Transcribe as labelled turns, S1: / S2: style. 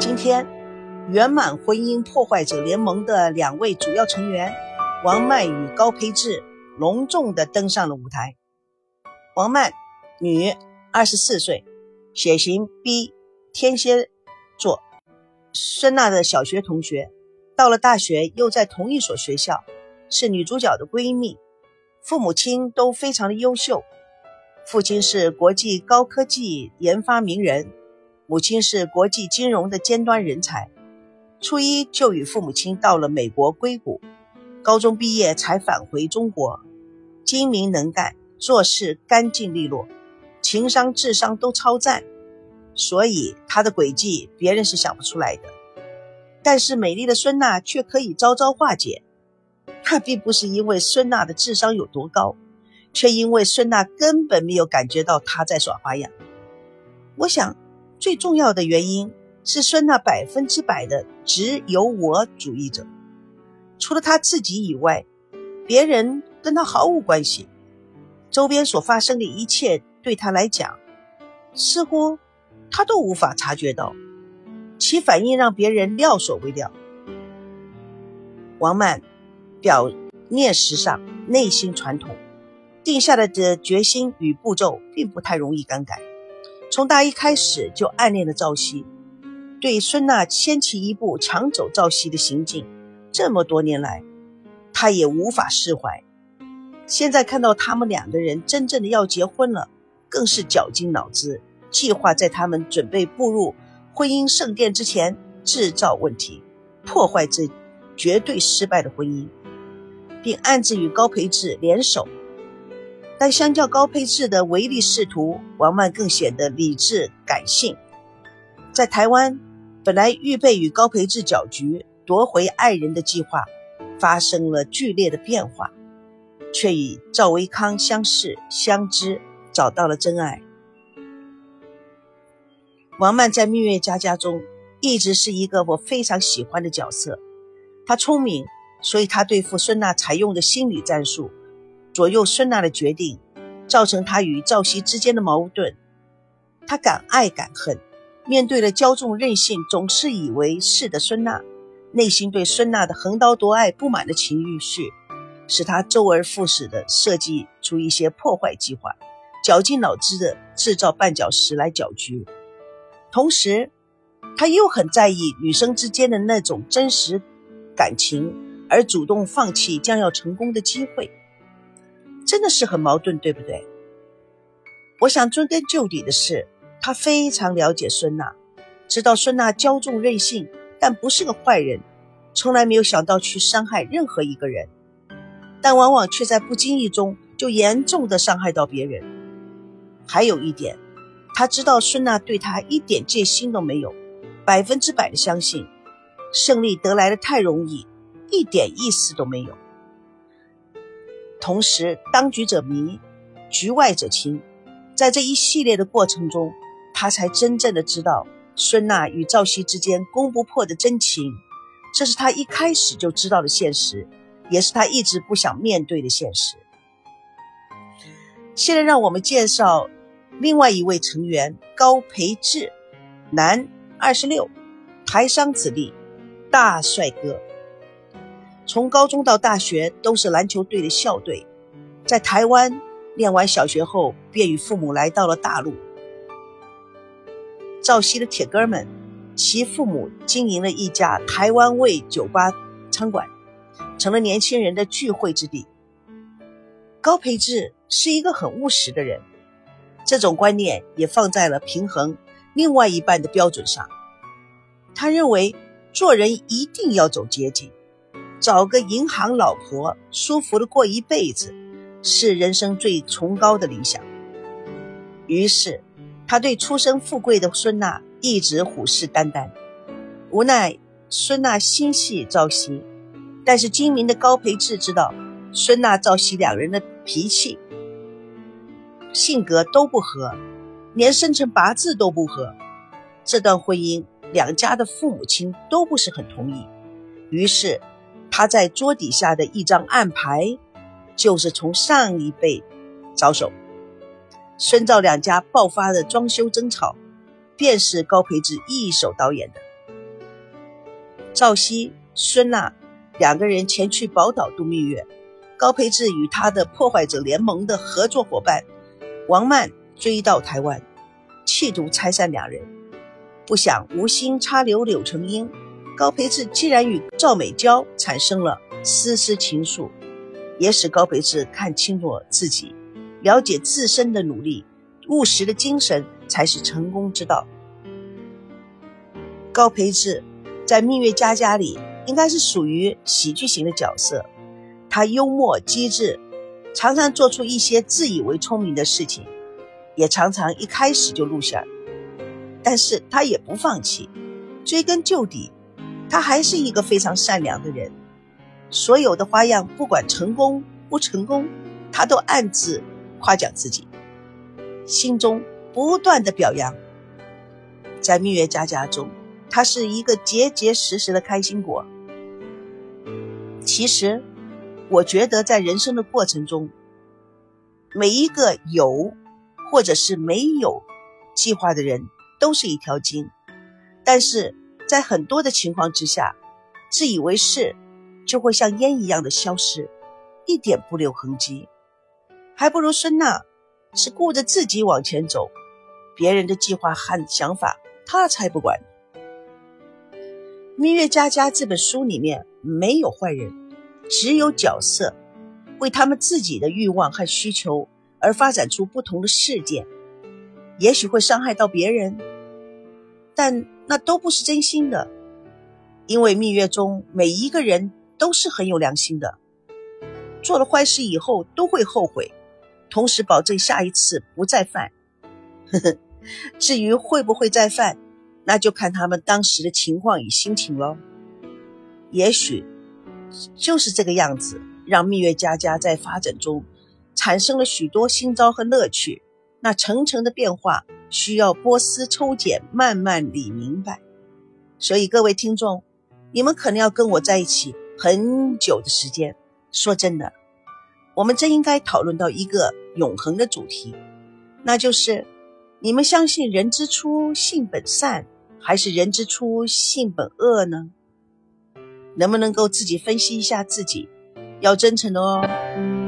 S1: 今天，圆满婚姻破坏者联盟的两位主要成员王曼与高培志隆重地登上了舞台。王曼，女，二十四岁，血型 B，天蝎座，孙娜的小学同学，到了大学又在同一所学校，是女主角的闺蜜。父母亲都非常的优秀，父亲是国际高科技研发名人。母亲是国际金融的尖端人才，初一就与父母亲到了美国硅谷，高中毕业才返回中国。精明能干，做事干净利落，情商智商都超赞，所以他的诡计别人是想不出来的。但是美丽的孙娜却可以招招化解，那并不是因为孙娜的智商有多高，却因为孙娜根本没有感觉到他在耍花样。我想。最重要的原因是孙娜百分之百的只有我主义者，除了他自己以外，别人跟他毫无关系。周边所发生的一切对他来讲，似乎他都无法察觉到，其反应让别人料所未料。王曼表面时尚，内心传统，定下来的决心与步骤并不太容易更改。从大一开始就暗恋了赵熙，对孙娜先起一步抢走赵熙的行径，这么多年来，他也无法释怀。现在看到他们两个人真正的要结婚了，更是绞尽脑汁，计划在他们准备步入婚姻圣殿之前制造问题，破坏这绝对失败的婚姻，并暗自与高培志联手。但相较高配置的唯利是图，王曼更显得理智感性。在台湾，本来预备与高培志搅局夺回爱人的计划，发生了剧烈的变化，却与赵维康相识相知，找到了真爱。王曼在《蜜月佳佳》中一直是一个我非常喜欢的角色。她聪明，所以她对付孙娜采用的心理战术。左右孙娜的决定，造成他与赵熙之间的矛盾。他敢爱敢恨，面对了骄纵任性、总是以为是的孙娜，内心对孙娜的横刀夺爱不满的情欲绪，使他周而复始地设计出一些破坏计划，绞尽脑汁地制造绊脚石来搅局。同时，他又很在意女生之间的那种真实感情，而主动放弃将要成功的机会。真的是很矛盾，对不对？我想追根究底的是，他非常了解孙娜，知道孙娜骄纵任性，但不是个坏人，从来没有想到去伤害任何一个人，但往往却在不经意中就严重的伤害到别人。还有一点，他知道孙娜对他一点戒心都没有，百分之百的相信，胜利得来的太容易，一点意思都没有。同时，当局者迷，局外者清。在这一系列的过程中，他才真正的知道孙娜与赵熙之间攻不破的真情。这是他一开始就知道的现实，也是他一直不想面对的现实。现在，让我们介绍另外一位成员高培志，男，二十六，台商子弟，大帅哥。从高中到大学都是篮球队的校队，在台湾念完小学后，便与父母来到了大陆。赵熙的铁哥们，其父母经营了一家台湾味酒吧餐馆，成了年轻人的聚会之地。高培志是一个很务实的人，这种观念也放在了平衡另外一半的标准上。他认为做人一定要走捷径。找个银行老婆，舒服的过一辈子，是人生最崇高的理想。于是，他对出身富贵的孙娜一直虎视眈眈。无奈，孙娜心系赵熙，但是精明的高培志知道，孙娜、赵熙两人的脾气、性格都不合，连生辰八字都不合。这段婚姻，两家的父母亲都不是很同意。于是。他在桌底下的一张暗牌，就是从上一辈着手。孙赵两家爆发的装修争吵，便是高培志一手导演的。赵熙、孙娜两个人前去宝岛度蜜月，高培志与他的破坏者联盟的合作伙伴王曼追到台湾，企图拆散两人。不想无心插柳柳成荫，高培志竟然与赵美娇产生了丝丝情愫，也使高培志看清楚自己，了解自身的努力，务实的精神才是成功之道。高培志在《蜜月佳佳》里应该是属于喜剧型的角色，他幽默机智，常常做出一些自以为聪明的事情，也常常一开始就露馅。但是他也不放弃，追根究底，他还是一个非常善良的人。所有的花样，不管成功不成功，他都暗自夸奖自己，心中不断的表扬。在蜜月佳佳中，他是一个结结实实的开心果。其实，我觉得在人生的过程中，每一个有或者是没有计划的人。都是一条筋，但是在很多的情况之下，自以为是就会像烟一样的消失，一点不留痕迹。还不如孙娜是顾着自己往前走，别人的计划和想法他才不管。《蜜月佳佳》这本书里面没有坏人，只有角色为他们自己的欲望和需求而发展出不同的事件，也许会伤害到别人。但那都不是真心的，因为蜜月中每一个人都是很有良心的，做了坏事以后都会后悔，同时保证下一次不再犯。呵呵，至于会不会再犯，那就看他们当时的情况与心情喽。也许就是这个样子，让蜜月佳佳在发展中产生了许多新招和乐趣。那层层的变化。需要波斯抽检，慢慢理明白。所以各位听众，你们可能要跟我在一起很久的时间。说真的，我们真应该讨论到一个永恒的主题，那就是你们相信人之初性本善，还是人之初性本恶呢？能不能够自己分析一下自己？要真诚的哦。